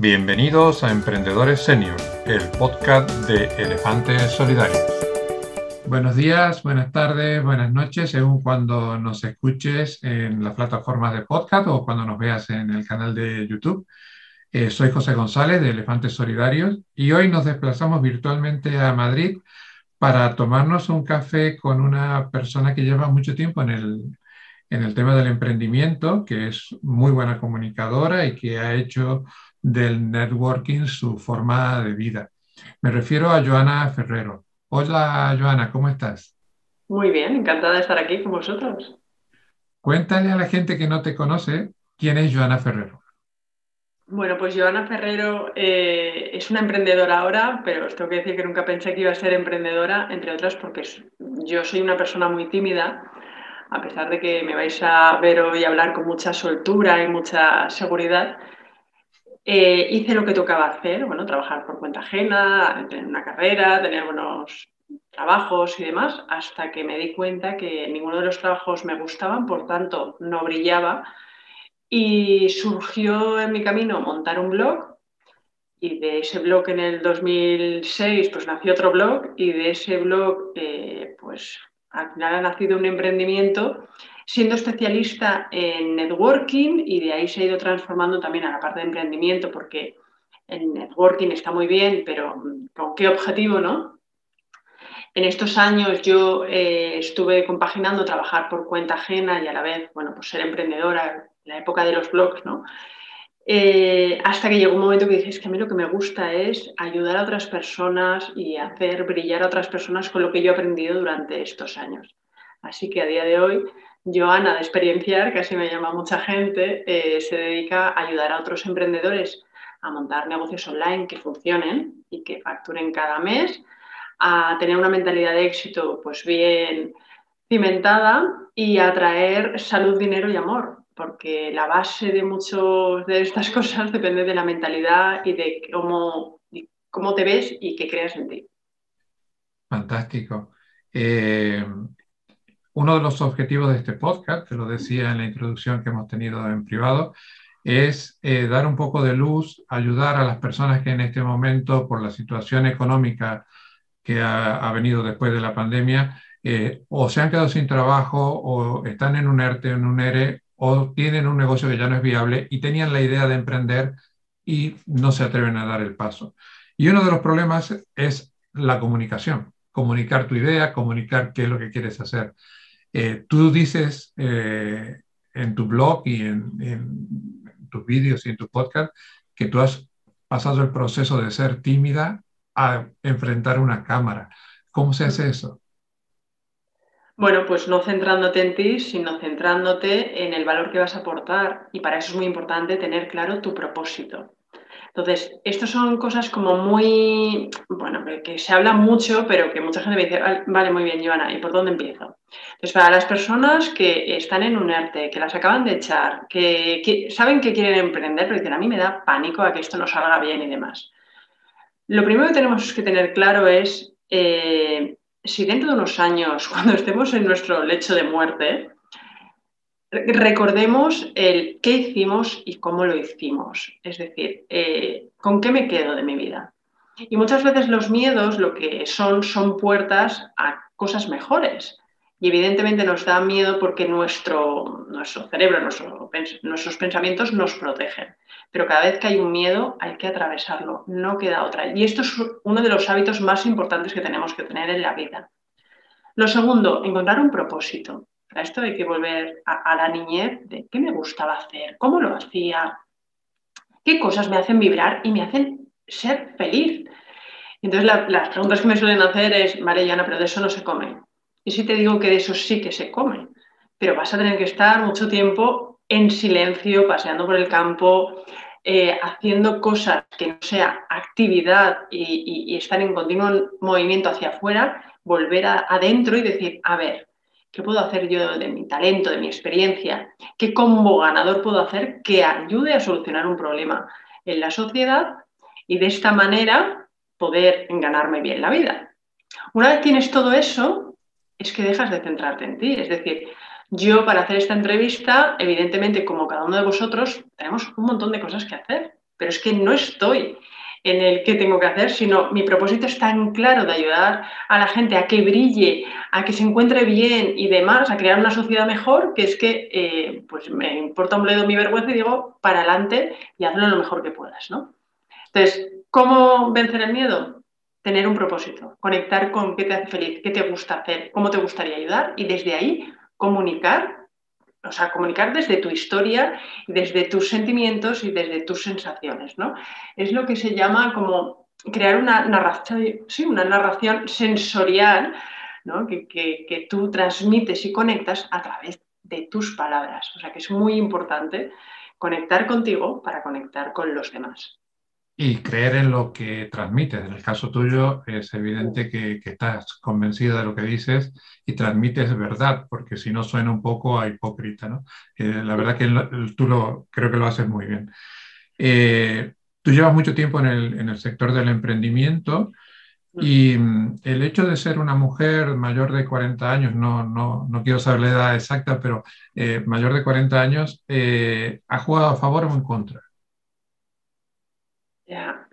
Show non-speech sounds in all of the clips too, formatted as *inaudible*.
Bienvenidos a Emprendedores Senior, el podcast de Elefantes Solidarios. Buenos días, buenas tardes, buenas noches, según cuando nos escuches en las plataformas de podcast o cuando nos veas en el canal de YouTube. Eh, soy José González de Elefantes Solidarios y hoy nos desplazamos virtualmente a Madrid para tomarnos un café con una persona que lleva mucho tiempo en el, en el tema del emprendimiento, que es muy buena comunicadora y que ha hecho del networking su forma de vida. Me refiero a Joana Ferrero. Hola Joana, ¿cómo estás? Muy bien, encantada de estar aquí con vosotros. Cuéntale a la gente que no te conoce quién es Joana Ferrero. Bueno, pues Joana Ferrero eh, es una emprendedora ahora, pero os tengo que decir que nunca pensé que iba a ser emprendedora, entre otras porque yo soy una persona muy tímida, a pesar de que me vais a ver hoy hablar con mucha soltura y mucha seguridad. Eh, hice lo que tocaba hacer, bueno, trabajar por cuenta ajena, tener una carrera, tener buenos trabajos y demás, hasta que me di cuenta que ninguno de los trabajos me gustaban, por tanto no brillaba. Y surgió en mi camino montar un blog y de ese blog en el 2006 pues nació otro blog y de ese blog eh, pues al final ha nacido un emprendimiento siendo especialista en networking y de ahí se ha ido transformando también a la parte de emprendimiento porque el networking está muy bien, pero ¿con qué objetivo, no? En estos años yo eh, estuve compaginando trabajar por cuenta ajena y a la vez, bueno, pues ser emprendedora en la época de los blogs, ¿no? Eh, hasta que llegó un momento que dije, es que a mí lo que me gusta es ayudar a otras personas y hacer brillar a otras personas con lo que yo he aprendido durante estos años. Así que a día de hoy Joana de Experienciar, que así me llama mucha gente, eh, se dedica a ayudar a otros emprendedores a montar negocios online que funcionen y que facturen cada mes, a tener una mentalidad de éxito pues bien cimentada y a traer salud, dinero y amor, porque la base de muchas de estas *laughs* cosas depende de la mentalidad y de cómo, cómo te ves y qué creas en ti. Fantástico. Eh, uno de los objetivos de este podcast, te lo decía en la introducción que hemos tenido en privado, es eh, dar un poco de luz, ayudar a las personas que en este momento, por la situación económica que ha, venido después de la pandemia, eh, o se han quedado sin trabajo, o están en un ERTE, en un ERE, o tienen un negocio que ya no es viable y tenían la idea de emprender y no se atreven a dar el paso. Y uno de los problemas es la comunicación, comunicar tu idea, comunicar qué es lo que quieres hacer. Eh, tú dices eh, en tu blog y en, tus vídeos y en tu podcast que tú has pasado el proceso de ser tímida a enfrentar una cámara. ¿Cómo se hace eso? Bueno, pues no centrándote en ti, sino centrándote en el valor que vas a aportar. Y para eso es muy importante tener claro tu propósito. Entonces, estas son cosas como muy, bueno, que, se habla mucho, pero que mucha gente me dice, vale, muy bien, Joana, ¿y por dónde empiezo? Entonces, para las personas que están en un ERTE, que las acaban de echar, que, saben que quieren emprender, pero dicen, a mí me da pánico a que esto no salga bien y demás. Lo primero que tenemos que tener claro es eh, si dentro de unos años, *laughs* cuando estemos en nuestro lecho de muerte, recordemos el qué hicimos y cómo lo hicimos. Es decir, eh, ¿con qué me quedo de mi vida? Y muchas veces los miedos lo que son son puertas a cosas mejores. Y evidentemente nos da miedo porque nuestro, nuestro cerebro, nuestros pensamientos nos protegen. Pero cada vez que hay un miedo hay que atravesarlo, no queda otra. Y esto es uno de los hábitos más importantes que tenemos que tener en la vida. Lo segundo, encontrar un propósito. Esto hay que volver a, la niñez de qué me gustaba hacer, cómo lo hacía, qué cosas me hacen vibrar y me hacen ser feliz. Entonces las preguntas que me suelen hacer es, Mariana, pero de eso no se come. Y si te digo que de eso sí que se come, pero vas a tener que estar mucho tiempo en silencio, paseando por el campo, eh, haciendo cosas que no sea actividad y, estar en continuo movimiento hacia afuera, volver adentro y decir, a ver, ¿Qué puedo hacer yo de mi talento, de mi experiencia? ¿Qué combo ganador puedo hacer que ayude a solucionar un problema en la sociedad y de esta manera poder ganarme bien la vida? Una vez tienes todo eso, es que dejas de centrarte en ti. Es decir, yo para hacer esta entrevista, evidentemente, como cada uno de vosotros, tenemos un montón de cosas que hacer. pero es que no estoy en el qué tengo que hacer, sino mi propósito es tan claro de ayudar a la gente a que brille, a que se encuentre bien y demás, a crear una sociedad mejor, que es que eh, pues me importa un bledo mi vergüenza y digo, para adelante y hazlo lo mejor que puedas, ¿no? Entonces, ¿cómo vencer el miedo? Tener un propósito, conectar con qué te hace feliz, qué te gusta hacer, cómo te gustaría ayudar y desde ahí comunicar o sea, comunicar desde tu historia, desde tus sentimientos y desde tus sensaciones, ¿no? Es lo que se llama como crear una narración, sí, una narración sensorial, ¿no? que, que tú transmites y conectas a través de tus palabras. O sea, que es muy importante conectar contigo para conectar con los demás y creer en lo que transmites. En el caso tuyo es evidente que, estás convencido de lo que dices y transmites verdad, porque si no suena un poco a hipócrita. ¿no? Eh, la verdad que tú lo, creo que lo haces muy bien. Eh, tú llevas mucho tiempo en el, en el sector del emprendimiento y mm, el hecho de ser una mujer mayor de 40 años, no, no, no quiero saber la edad exacta, pero eh, mayor de 40 años, ¿ha jugado a favor o en contra?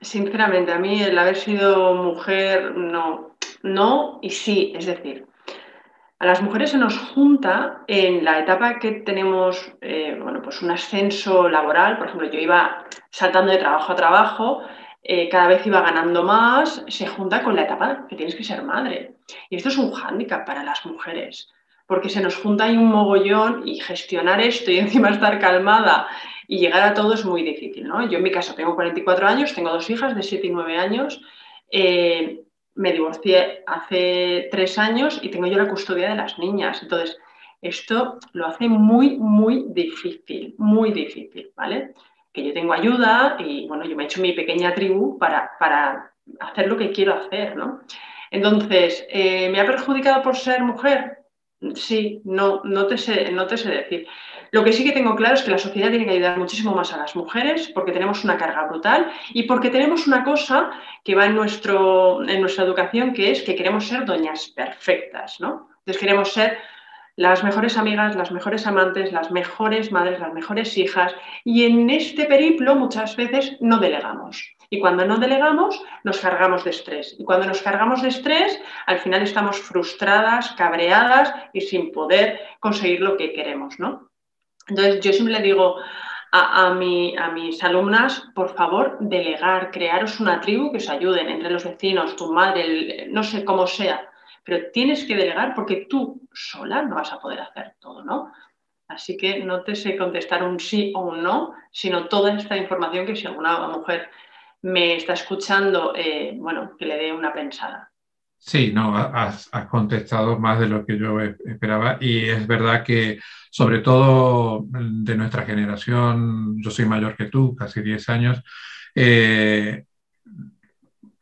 Sinceramente, a mí el haber sido mujer, no, no y sí, es decir, a las mujeres se nos junta en la etapa que tenemos, eh, bueno, pues un ascenso laboral, por ejemplo, yo iba saltando de trabajo a trabajo, eh, cada vez iba ganando más, se junta con la etapa que tienes que ser madre. Y esto es un hándicap para las mujeres, porque se nos junta ahí un mogollón y gestionar esto y *laughs* encima estar calmada y llegar a todo es muy difícil, ¿no? Yo en mi caso tengo 44 años, tengo dos hijas de 7 y 9 años, eh, me divorcié hace tres años y tengo yo la custodia de las niñas. Entonces, esto lo hace muy, muy difícil, muy difícil, ¿vale? Que yo tengo ayuda y, bueno, yo me he hecho mi pequeña tribu para, para hacer lo que quiero hacer, ¿no? Entonces, eh, ¿me ha perjudicado por ser mujer? Sí, no, no, te sé, no te sé decir. Lo que sí que tengo claro es que la sociedad tiene que ayudar muchísimo más a las mujeres porque tenemos una carga brutal y porque tenemos una cosa que va en, nuestro, en nuestra educación que es que queremos ser doñas perfectas, ¿no? Entonces queremos ser las mejores amigas, las mejores amantes, las mejores madres, las mejores hijas y en este periplo muchas veces no delegamos. Y cuando no delegamos, nos cargamos de estrés. Y cuando nos cargamos de estrés, al final estamos frustradas, cabreadas y sin poder conseguir lo que queremos, ¿no? Entonces, yo siempre le digo a, mis alumnas, por favor, delegar, crearos una tribu que os ayuden entre los vecinos, tu madre, no sé cómo sea, pero tienes que delegar porque tú sola no vas a poder hacer todo, ¿no? Así que no te sé contestar un sí o un no, sino toda esta información que si alguna mujer me está escuchando, eh, bueno, que le dé una pensada. Sí, no, has, contestado más de lo que yo esperaba y es verdad que sobre todo de nuestra generación, yo soy mayor que tú, casi 10 años, eh,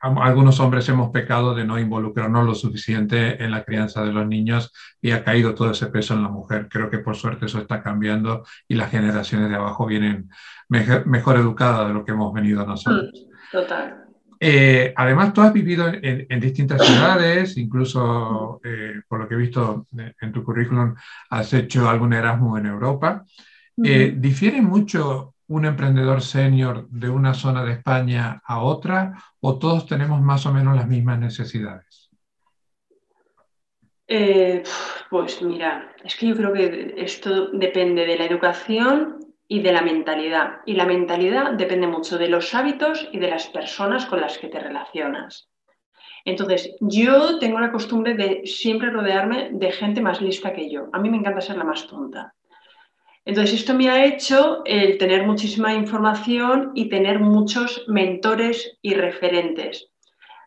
algunos hombres hemos pecado de no involucrarnos lo suficiente en la crianza de los niños y ha caído todo ese peso en la mujer. Creo que por suerte eso está cambiando y las generaciones de abajo vienen mejor, educadas de lo que hemos venido nosotros. Mm, total. Eh, además, tú has vivido en, distintas ciudades, incluso eh, por lo que he visto en tu currículum, has hecho algún Erasmus en Europa. Eh, ¿Difiere mucho un emprendedor senior de una zona de España a otra o todos tenemos más o menos las mismas necesidades? pues mira, es que yo creo que esto depende de la educación y de la mentalidad. Y la mentalidad depende mucho de los hábitos y de las personas con las que te relacionas. Entonces, yo tengo la costumbre de siempre rodearme de gente más lista que yo. A mí me encanta ser la más tonta. Entonces, esto me ha hecho el tener muchísima información y tener muchos mentores y referentes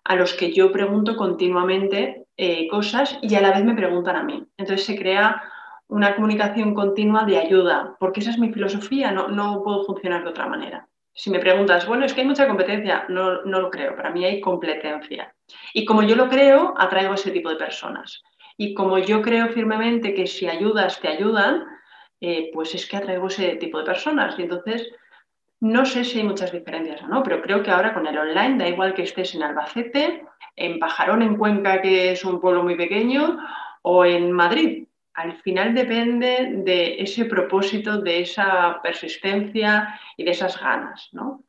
a los que yo pregunto continuamente eh, cosas y a la vez me preguntan a mí. Entonces, se crea una comunicación continua de ayuda, porque esa es mi filosofía, no, no puedo funcionar de otra manera. Si me preguntas, bueno, es que hay mucha competencia, no, no lo creo, para mí hay competencia. Y como yo lo creo, atraigo a ese tipo de personas. Y como yo creo firmemente que si ayudas, te ayudan, eh, pues es que atraigo ese tipo de personas. Y entonces, no sé si hay muchas diferencias o no, pero creo que ahora con el online, da igual que estés en Albacete, en Pajarón, en Cuenca, que es un pueblo muy pequeño, o en Madrid, al final depende de ese propósito, de esa persistencia y de esas ganas, ¿no?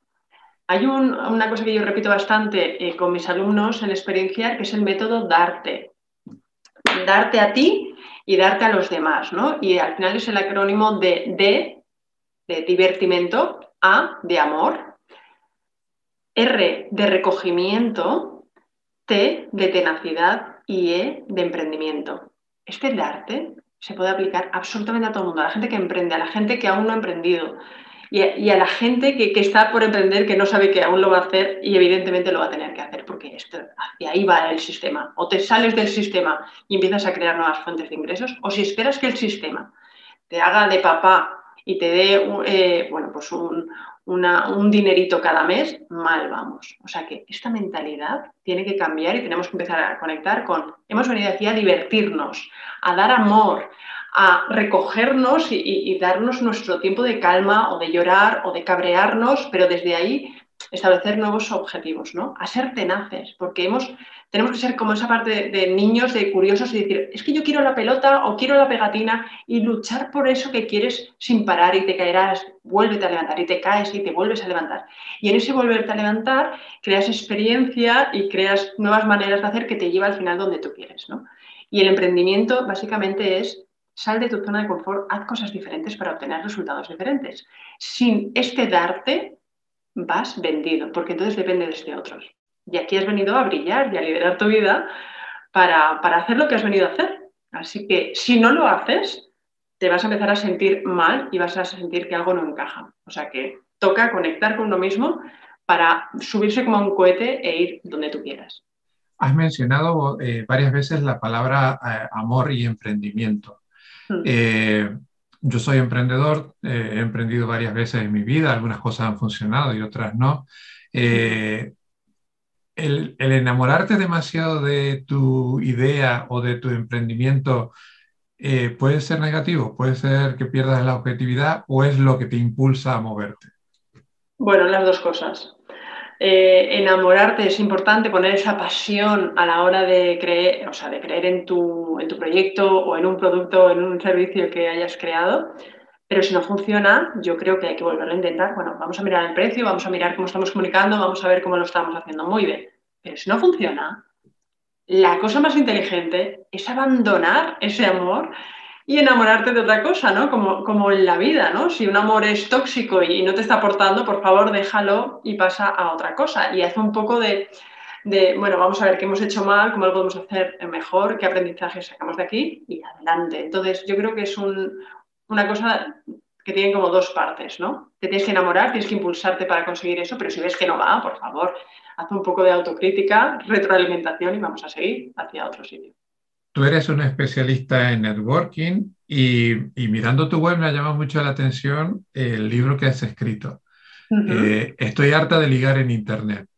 Hay una cosa que yo repito bastante eh, con mis alumnos en experienciar, que es el método darte. Darte a ti y darte a los demás, ¿no? Y al final es el acrónimo de D, de divertimento, A, de amor, R, de recogimiento, T, de tenacidad y E, de emprendimiento. Este darte se puede aplicar absolutamente a todo el mundo, a la gente que emprende, a la gente que aún no ha emprendido, y a, la gente que, está por emprender, que no sabe que aún lo va a hacer y evidentemente lo va a tener que hacer, porque esto, hacia ahí va el sistema. O te sales del sistema y empiezas a crear nuevas fuentes de ingresos, o si esperas que el sistema te haga de papá y te dé eh, bueno, pues un, un dinerito cada mes, mal vamos. O sea que esta mentalidad tiene que cambiar y tenemos que empezar a conectar con, hemos venido aquí a divertirnos, a dar amor, a recogernos y, darnos nuestro tiempo de calma o de llorar o de cabrearnos, pero desde ahí establecer nuevos objetivos, ¿no? A ser tenaces, porque hemos, tenemos que ser como esa parte de, niños, de curiosos y decir, es que yo quiero la pelota o quiero la pegatina y luchar por eso que quieres sin parar y te caerás, vuélvete a levantar y te caes y te vuelves a levantar. Y en ese volverte a levantar creas experiencia y creas nuevas maneras de hacer que te lleva al final donde tú quieres, ¿no? Y el emprendimiento básicamente es sal de tu zona de confort, haz cosas diferentes para obtener resultados diferentes. Sin este darte, vas vendido, porque entonces dependes de otros. Y aquí has venido a brillar y a liderar tu vida para, para hacer lo que has venido a hacer. Así que si no lo haces, te vas a empezar a sentir mal y vas a sentir que algo no encaja. O sea que toca conectar con uno mismo para subirse como un cohete e ir donde tú quieras. Has mencionado eh, varias veces la palabra eh, amor y emprendimiento. Hmm. Eh, yo soy emprendedor, eh, he emprendido varias veces en mi vida, algunas cosas han funcionado y otras no. Eh, el, enamorarte demasiado de tu idea o de tu emprendimiento puede ser negativo, puede ser que pierdas la objetividad o es lo que te impulsa a moverte. Bueno, las dos cosas. Eh, enamorarte es importante, poner esa pasión a la hora de creer, o sea, de creer en tu, en tu proyecto o en un producto o en un servicio que hayas creado. Pero si no funciona, yo creo que hay que volverlo a intentar. Bueno, vamos a mirar el precio, vamos a mirar cómo estamos comunicando, vamos a ver cómo lo estamos haciendo muy bien. Pero si no funciona, la cosa más inteligente es abandonar ese amor y enamorarte de otra cosa, ¿no? Como, como en la vida, ¿no? Si un amor es tóxico y no te está aportando, por favor, déjalo y pasa a otra cosa. Y haz un poco de, bueno, vamos a ver qué hemos hecho mal, cómo lo podemos hacer mejor, qué aprendizaje sacamos de aquí y adelante. Entonces, yo creo que es una cosa que tiene como dos partes, ¿no? Te tienes que enamorar, tienes que impulsarte para conseguir eso, pero si ves que no va, por favor, haz un poco de autocrítica, retroalimentación y vamos a seguir hacia otro sitio. Tú eres un especialista en networking y, mirando tu web me ha llamado mucho la atención el libro que has escrito. Eh, estoy harta de ligar en Internet.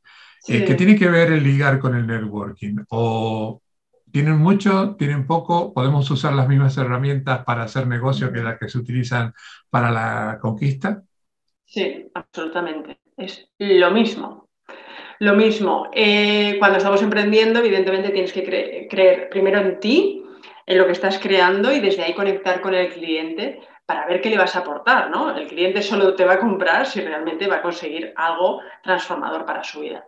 Eh, ¿Qué tiene que ver el ligar con el networking? ¿O tienen mucho, tienen poco? ¿Podemos usar las mismas herramientas para hacer negocio que las que se utilizan para la conquista? Sí, absolutamente. Es lo mismo. Lo mismo, eh, cuando estamos emprendiendo, evidentemente tienes que creer primero en ti, en lo que estás creando y desde ahí conectar con el cliente para ver qué le vas a aportar, ¿no? El cliente solo te va a comprar si realmente va a conseguir algo transformador para su vida.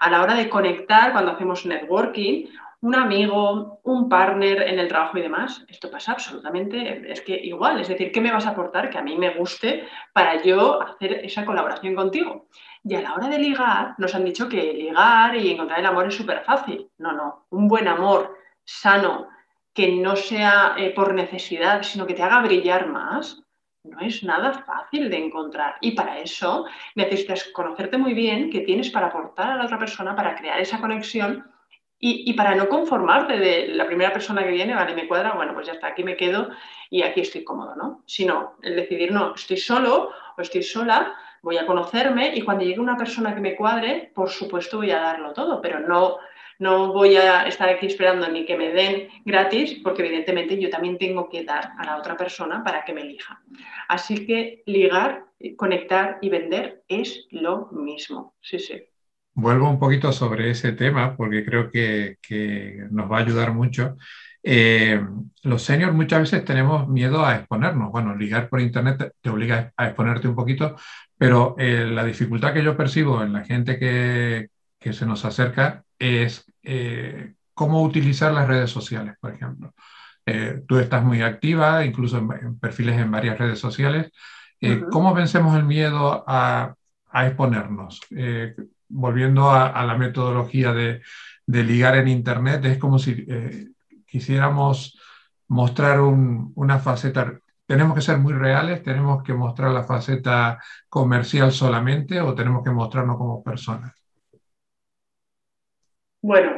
A la hora de conectar, cuando hacemos networking, un amigo, un partner en el trabajo y demás, esto pasa absolutamente, es que igual, es decir, ¿qué me vas a aportar que a mí me guste para yo hacer esa colaboración contigo? Y a la hora de ligar, nos han dicho que ligar y encontrar el amor es súper fácil. No, no. Un buen amor sano, que no sea eh, por necesidad, sino que te haga brillar más, no es nada fácil de encontrar. Y para eso necesitas conocerte muy bien qué tienes para aportar a la otra persona, para crear esa conexión y, y, para no conformarte de la primera persona que viene, vale, me cuadra, bueno, pues ya está, aquí me quedo y aquí estoy cómodo, ¿no? Sino el decidir, no, estoy solo o estoy sola voy a conocerme y cuando llegue una persona que me cuadre, por supuesto voy a darlo todo, pero no, no voy a estar aquí esperando ni que me den gratis, porque evidentemente yo también tengo que dar a la otra persona para que me elija. Así que ligar, conectar y vender es lo mismo. Sí, sí. Vuelvo un poquito sobre ese tema porque creo que, que nos va a ayudar mucho. Eh, los seniors muchas veces tenemos miedo a exponernos. Bueno, ligar por internet te obliga a exponerte un poquito, pero eh, la dificultad que yo percibo en la gente que, que se nos acerca es eh, cómo utilizar las redes sociales, por ejemplo. tú estás muy activa, incluso en, perfiles en varias redes sociales. ¿Cómo vencemos el miedo a, a exponernos? volviendo a, a, la metodología de, de, ligar en Internet, es como si quisiéramos mostrar una faceta, tenemos que ser muy reales, tenemos que mostrar la faceta comercial solamente o tenemos que mostrarnos como personas. Bueno,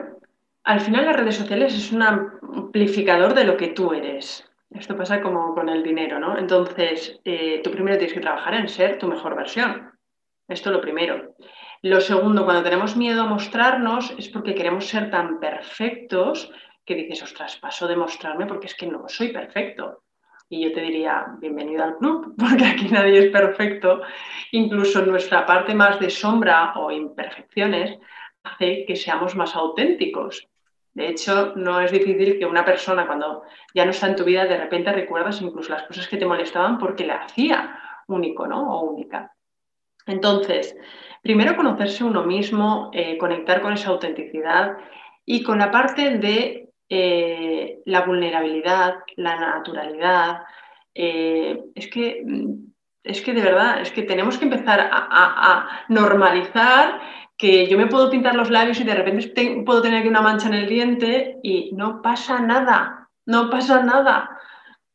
al final las redes sociales es un amplificador de lo que tú eres. Esto pasa como con el dinero, ¿no? Entonces, eh, tú primero tienes que trabajar en ser tu mejor versión. Esto lo primero. Lo segundo, cuando tenemos miedo a mostrarnos es porque queremos ser tan perfectos que dices, ostras, paso de mostrarme porque es que no soy perfecto. Y yo te diría, bienvenido al club, *laughs* porque aquí nadie es perfecto. Incluso nuestra parte más de sombra o imperfecciones hace que seamos más auténticos. De hecho, no es difícil que una persona cuando ya no está en tu vida, de repente recuerdas incluso las cosas que te molestaban porque le hacía único ¿no? o única. Entonces, primero conocerse uno mismo, eh, conectar con esa autenticidad y con la parte de eh, la vulnerabilidad, la naturalidad. Eh, es, que, mm, es que de verdad, es que tenemos que empezar a, normalizar que yo me puedo pintar los labios y de repente puedo tener aquí una mancha en el diente y no pasa nada, no pasa nada.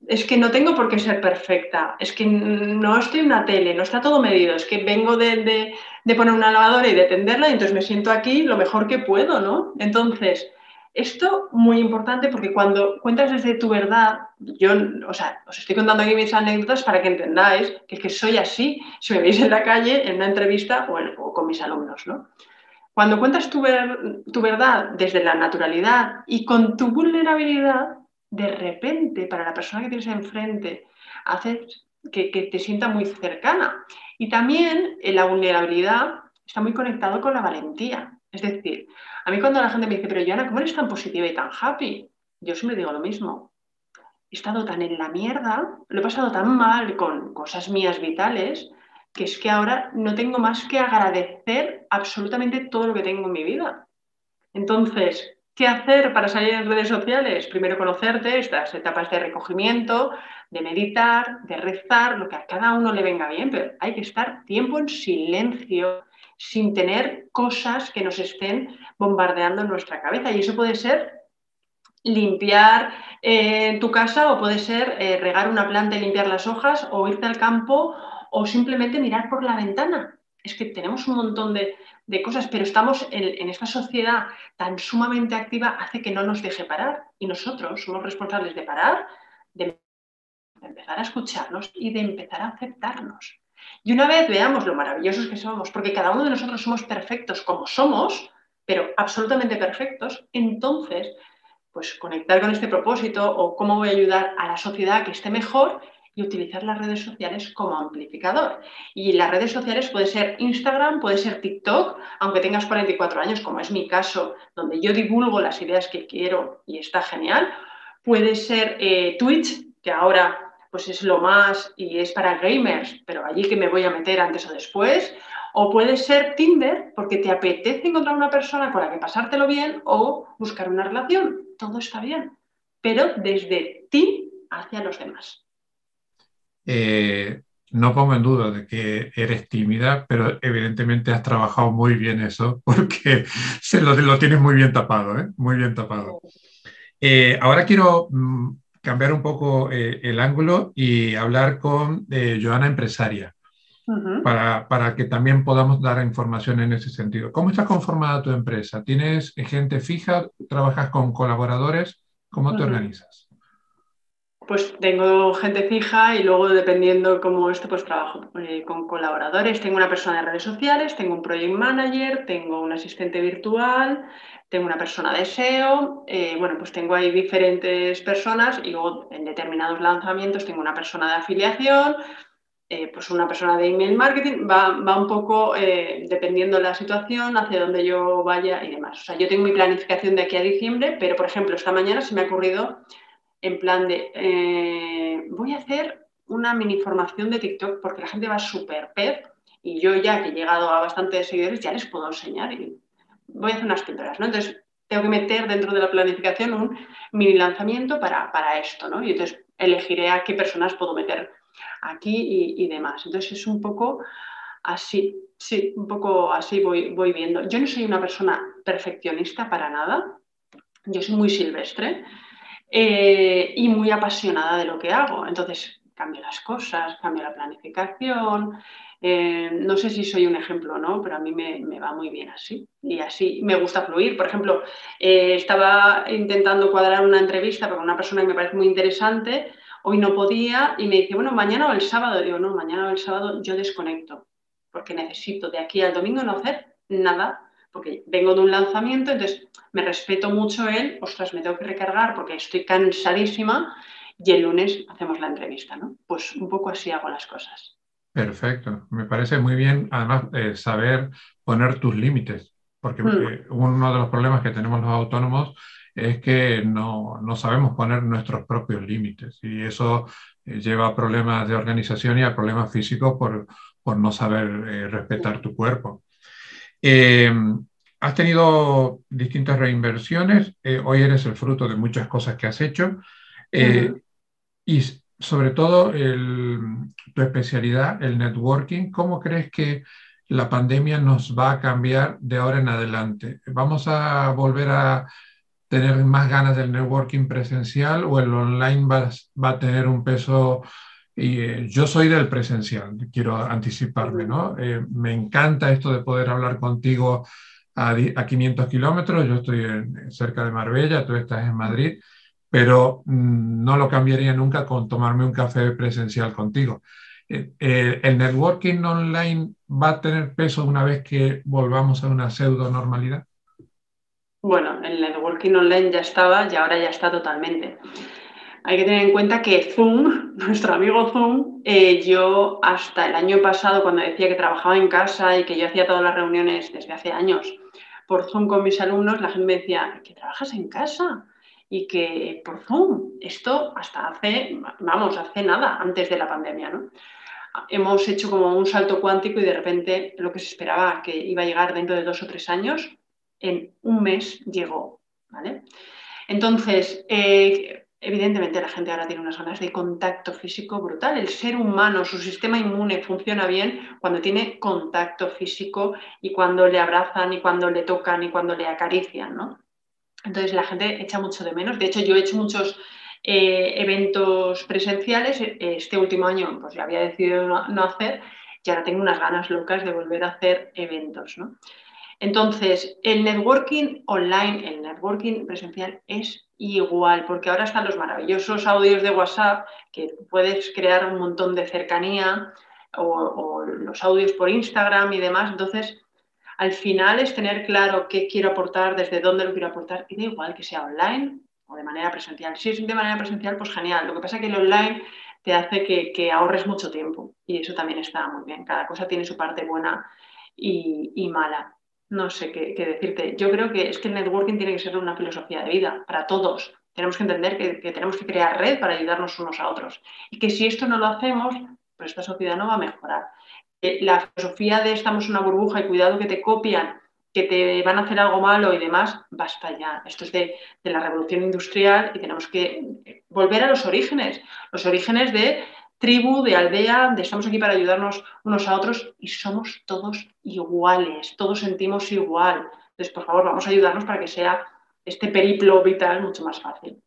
Es que no tengo por qué ser perfecta, es que no estoy en una tele, no está todo medido, es que vengo de, de poner una lavadora y de tenderla y entonces me siento aquí lo mejor que puedo, ¿no? Entonces, esto muy importante porque cuando cuentas desde tu verdad, yo, o sea, os estoy contando aquí mis anécdotas para que entendáis que soy así, si me veis en la calle, en una entrevista o, con mis alumnos, ¿no? Cuando cuentas tu, verdad desde la naturalidad y con tu vulnerabilidad, de repente, para la persona que tienes enfrente, haces que, que te sienta muy cercana. Y también en la vulnerabilidad está muy conectado con la valentía. Es decir, a mí cuando la gente me dice, pero Joana, ¿cómo eres tan positiva y tan happy? Yo siempre digo lo mismo. He estado tan en la mierda, lo he pasado tan mal con cosas mías vitales, que es que ahora no tengo más que agradecer absolutamente todo lo que tengo en mi vida. Entonces, ¿qué hacer para salir en redes sociales? Primero conocerte, estas etapas de recogimiento, de meditar, de rezar, lo que a cada uno le venga bien, pero hay que estar tiempo en silencio, sin tener cosas que nos estén bombardeando en nuestra cabeza. Y eso puede ser limpiar eh, tu casa o puede ser eh, regar una planta y limpiar las hojas o irte al campo o simplemente mirar por la ventana. Es que tenemos un montón de, cosas, pero estamos en, esta sociedad tan sumamente activa, hace que no nos deje parar. Y nosotros somos responsables de parar, de empezar a escucharnos y de empezar a aceptarnos. Y una vez veamos lo maravillosos que somos, porque cada uno de nosotros somos perfectos como somos, pero absolutamente perfectos, entonces, pues conectar con este propósito o cómo voy a ayudar a la sociedad a que esté mejor y utilizar las redes sociales como amplificador. Y las redes sociales puede ser Instagram, puede ser TikTok, aunque tengas 44 años, como es mi caso, donde yo divulgo las ideas que quiero y está genial. Puede ser eh, Twitch, que ahora pues es lo más y es para gamers, pero allí que me voy a meter antes o después. O puede ser Tinder porque te apetece encontrar una persona con la que pasártelo bien o buscar una relación. Todo está bien, pero desde ti hacia los demás. Eh, no pongo en duda de que eres tímida, pero evidentemente has trabajado muy bien eso *laughs* porque se lo, lo tienes muy bien tapado, ¿eh? muy bien tapado. Eh, ahora quiero mm, cambiar un poco eh, el ángulo y hablar con eh, Joana Empresaria, para, para, que también podamos dar información en ese sentido. ¿Cómo está conformada tu empresa? ¿Tienes gente fija? ¿Trabajas con colaboradores? ¿Cómo te organizas? Pues tengo gente fija y luego dependiendo cómo esto, pues trabajo eh, con colaboradores. Tengo una persona de redes sociales, tengo un project manager, tengo un asistente virtual, tengo una persona de SEO, eh, bueno, pues tengo ahí diferentes personas y luego en determinados lanzamientos tengo una persona de afiliación. eh, pues una persona de email marketing va, va un poco eh, dependiendo de la situación, hacia donde yo vaya y demás. O sea, yo tengo mi planificación de aquí a diciembre, pero por ejemplo, esta mañana se me ha ocurrido en plan de, voy a hacer una mini formación de TikTok porque la gente va súper pez y yo ya que he llegado a bastantes seguidores ya les puedo enseñar y voy a hacer unas pinturas, ¿no? Entonces, tengo que meter dentro de la planificación un mini lanzamiento para, para esto, ¿no? Y entonces elegiré a qué personas puedo meter aquí y, demás. Entonces es un poco así, sí, un poco así voy, voy viendo. Yo no soy una persona perfeccionista para nada, yo soy muy silvestre eh, y muy apasionada de lo que hago. Entonces cambio las cosas, cambio la planificación. Eh, no sé si soy un ejemplo o no, pero a mí me, va muy bien así. Y así me gusta fluir. Por ejemplo, eh, estaba intentando cuadrar una entrevista con una persona que me parece muy interesante hoy no podía y me dice, bueno, mañana o el sábado. Digo, no, mañana o el sábado yo desconecto, porque necesito de aquí al domingo no hacer nada, porque vengo de un lanzamiento, entonces me respeto mucho él, ostras, me tengo que recargar porque estoy cansadísima y el lunes hacemos la entrevista, ¿no? Pues un poco así hago las cosas. Perfecto, me parece muy bien, además, eh, saber poner tus límites, porque mm. eh, uno de los problemas que tenemos los autónomos es que no, no sabemos poner nuestros propios límites y eso eh, lleva a problemas de organización y a problemas físicos por, por no saber eh, respetar tu cuerpo. Em, has tenido distintas reinversiones, hoy eres el fruto de muchas cosas que has hecho y sobre todo tu especialidad, el networking, ¿cómo crees que la pandemia nos va a cambiar de ahora en adelante? ¿Vamos a volver a tener más ganas del networking presencial o el online va, va a tener un peso? Y, eh, yo soy del presencial, quiero anticiparme, ¿no? Eh, me encanta esto de poder hablar contigo a, a 500 kilómetros, yo estoy cerca de Marbella, tú estás en Madrid, pero mm, no lo cambiaría nunca con tomarme un café presencial contigo. Eh, ¿El networking online va a tener peso una vez que volvamos a una pseudo normalidad? Bueno, el networking online ya estaba y ahora ya está totalmente. Hay que tener en cuenta que Zoom, *laughs* nuestro amigo Zoom, eh, yo hasta el año pasado, cuando decía que trabajaba en casa y que yo hacía todas las reuniones desde hace años por Zoom con mis alumnos, la gente me decía, que trabajas en casa y que por Zoom, esto hasta hace, vamos, hace nada, antes de la pandemia, ¿no? Hemos hecho como un salto cuántico y de repente lo que se esperaba que iba a llegar dentro de dos o tres años, en un mes llegó. ¿vale? Entonces, eh, evidentemente la gente ahora tiene unas ganas de contacto físico brutal. El ser humano, su sistema inmune funciona bien cuando tiene contacto físico y cuando le abrazan y cuando le tocan y cuando le acarician, ¿no? Entonces la gente echa mucho de menos. De hecho, yo he hecho muchos eh, eventos presenciales. Este último año pues ya había decidido no, hacer y ahora tengo unas ganas locas de volver a hacer eventos. Entonces, el networking online, el networking presencial es igual, porque ahora están los maravillosos audios de WhatsApp que puedes crear un montón de cercanía o, los audios por Instagram y demás. Entonces, al final es tener claro qué quiero aportar, desde dónde lo quiero aportar, y da igual que sea online o de manera presencial. Si es de manera presencial, pues genial. Lo que pasa es que el online te hace que, ahorres mucho tiempo y eso también está muy bien. Cada cosa tiene su parte buena y mala no sé qué, decirte. Yo creo que es que el networking tiene que ser una filosofía de vida para todos. Tenemos que entender que, tenemos que crear red para ayudarnos unos a otros. Y que si esto no lo hacemos, pues esta sociedad no va a mejorar. Eh, la filosofía de estamos en una burbuja y cuidado que te copian, que te van a hacer algo malo y demás, basta ya. Esto es de, la revolución industrial y tenemos que volver a los orígenes. Los orígenes de tribu, de aldea, de estamos aquí para ayudarnos unos a otros y somos todos iguales, todos sentimos igual. Entonces, por favor, vamos a ayudarnos para que sea este periplo vital mucho más fácil.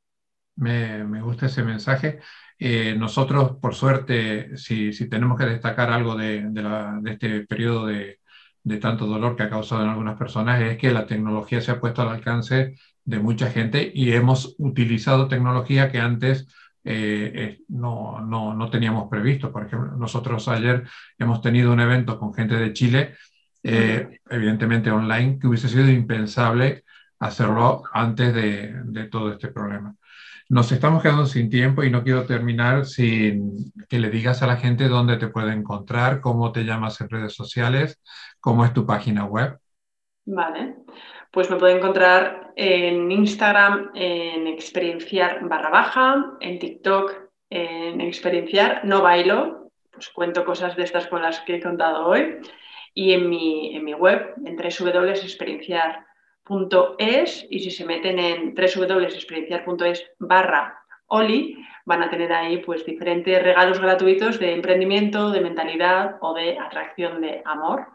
Me, gusta ese mensaje. Eh, nosotros, por suerte, si, tenemos que destacar algo de, este periodo de, de, tanto dolor que ha causado en algunas personas, es que la tecnología se ha puesto al alcance de mucha gente y hemos utilizado tecnología que antes eh, eh, no, no, no, teníamos previsto. Por ejemplo, nosotros ayer hemos tenido un evento con gente de Chile, eh, evidentemente online, que hubiese sido impensable hacerlo antes de, de todo este problema. Nos estamos quedando sin tiempo y no quiero terminar sin que le digas a la gente dónde te puede encontrar, cómo te llamas en redes sociales, cómo es tu página web. Vale, pues me puede encontrar en Instagram en experienciar barra baja, en TikTok en experienciar, no bailo, pues cuento cosas de estas con las que he contado hoy, y en mi, en mi web, en www.experienciar.es, y si se meten en www.experienciar.es barra Oli, van a tener ahí pues diferentes regalos gratuitos de emprendimiento, de mentalidad o de atracción de amor,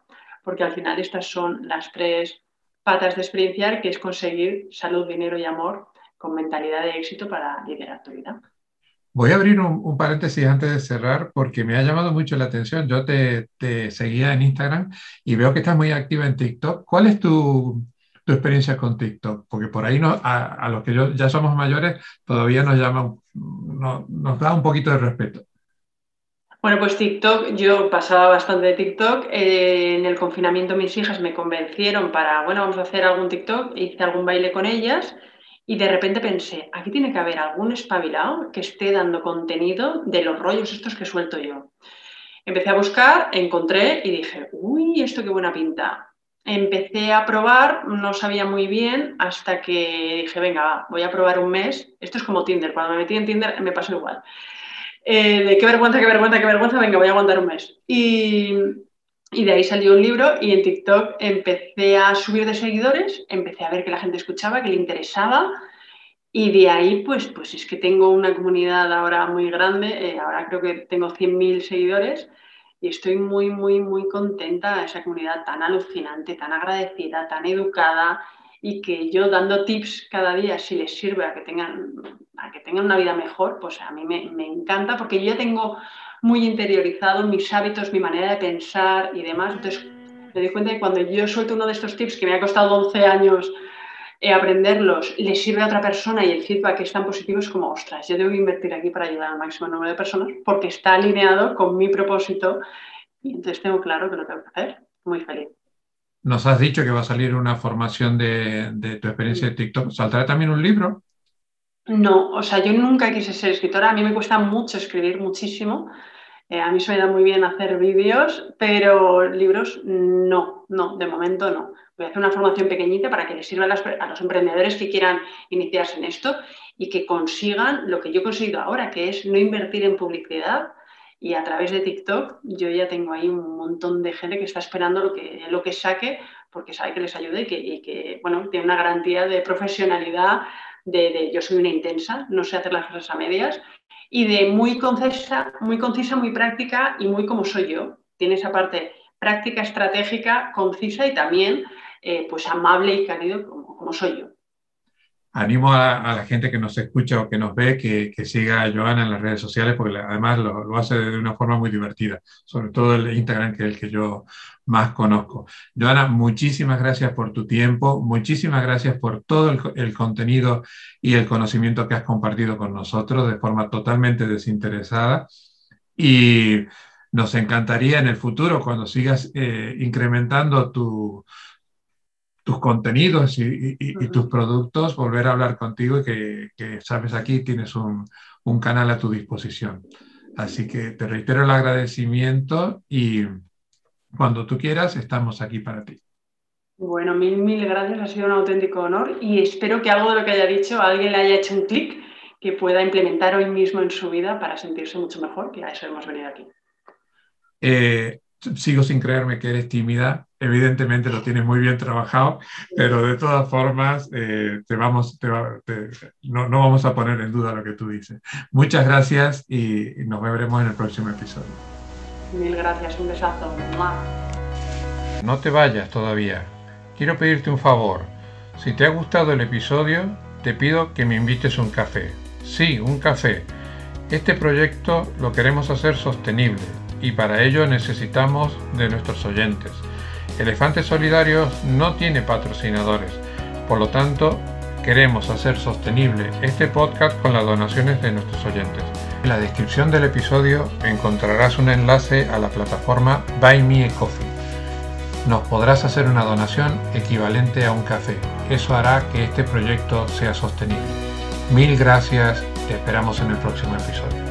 porque al final estas son las tres patas de experienciar, que es conseguir salud, dinero y amor con mentalidad de éxito para liderar tu vida. Voy a abrir un, paréntesis antes de cerrar porque me ha llamado mucho la atención. Yo te, seguía en Instagram y veo que estás muy activa en TikTok. ¿Cuál es tu, experiencia con TikTok? Porque por ahí a, los que ya somos mayores todavía nos llama, nos da un poquito de respeto. Bueno, pues TikTok, yo pasaba bastante de TikTok. Eh, en el confinamiento mis hijas me convencieron para, bueno, vamos a hacer algún TikTok, hice algún baile con ellas y de repente pensé, aquí tiene que haber algún espabilado que esté dando contenido de los rollos estos que suelto yo. Empecé a buscar, encontré y dije, uy, esto qué buena pinta. Empecé a probar, no sabía muy bien, hasta que dije, venga, voy a probar un mes. Esto es como Tinder, cuando me metí en Tinder me pasó igual. Eh, de qué vergüenza, qué vergüenza, qué vergüenza, venga, voy a aguantar un mes. Y, y de ahí salió un libro y en TikTok empecé a subir de seguidores, empecé a ver que la gente escuchaba, que le interesaba y de ahí pues, pues es que tengo una comunidad ahora muy grande, eh, ahora creo que tengo 100.000 seguidores y estoy muy, muy, muy contenta de esa comunidad tan alucinante, tan agradecida, tan educada y que yo dando tips cada día, si les sirve a que tengan, a que tengan una vida mejor, pues a mí me, me encanta porque yo ya tengo muy interiorizado mis hábitos, mi manera de pensar y demás. Entonces, me doy cuenta que cuando yo suelto uno de estos tips que me ha costado 11 años eh, aprenderlos, le sirve a otra persona y el feedback es tan positivo, es como, ostras, yo debo invertir aquí para ayudar al máximo número de personas porque está alineado con mi propósito y entonces tengo claro que lo tengo que hacer. Muy feliz. Nos has dicho que va a salir una formación de, de tu experiencia de TikTok. ¿Saldrá también un libro? No, o sea, yo nunca quise ser escritora, a mí me cuesta mucho escribir, muchísimo. Eh, a mí se me da muy bien hacer vídeos, pero libros no, no, de momento no. Voy a hacer una formación pequeñita para que les sirva a, los emprendedores que quieran iniciarse en esto y que consigan lo que yo he conseguido ahora, que es no invertir en publicidad. Y a través de TikTok yo ya tengo ahí un montón de gente que está esperando lo que, lo que saque porque sabe que les ayude y que, bueno, tiene una garantía de profesionalidad de, yo soy una intensa, no sé hacer las cosas a medias, y de muy concisa, muy concisa, muy práctica y muy como soy yo. Tiene esa parte práctica, estratégica, concisa y también eh, pues amable y cálido como soy yo animo a, la gente que nos escucha o que nos ve que, siga a Joana en las redes sociales porque además lo, hace de una forma muy divertida, sobre todo el Instagram que es el que yo más conozco. Joana, muchísimas gracias por tu tiempo, muchísimas gracias por todo el, contenido y el conocimiento que has compartido con nosotros de forma totalmente desinteresada y nos encantaría en el futuro cuando sigas eh, incrementando tu tus contenidos y, tus productos, volver a hablar contigo y que, sabes, aquí tienes un, canal a tu disposición. Así que te reitero el agradecimiento y cuando tú quieras, estamos aquí para ti. Bueno, mil, mil gracias, ha sido un auténtico honor y espero que algo de lo que haya dicho a alguien le haya hecho un clic que pueda implementar hoy mismo en su vida para sentirse mucho mejor, que a eso hemos venido aquí. Eh, sigo sin creerme que eres tímida. Evidentemente lo tienes muy bien trabajado, pero de todas formas eh, te vamos, no, no, vamos a poner en duda lo que tú dices. Muchas gracias y nos veremos en el próximo episodio. Mil gracias, un besazo. No te vayas todavía. Quiero pedirte un favor. Si te ha gustado el episodio, te pido que me invites un café. Sí, un café. Este proyecto lo queremos hacer sostenible y para ello necesitamos de nuestros oyentes. Elefantes Solidarios no tiene patrocinadores, por lo tanto queremos hacer sostenible este podcast con las donaciones de nuestros oyentes. En la descripción del episodio encontrarás un enlace a la plataforma Buy Me a Coffee. Nos podrás hacer una donación equivalente a un café. Eso hará que este proyecto sea sostenible. Mil gracias, te esperamos en el próximo episodio.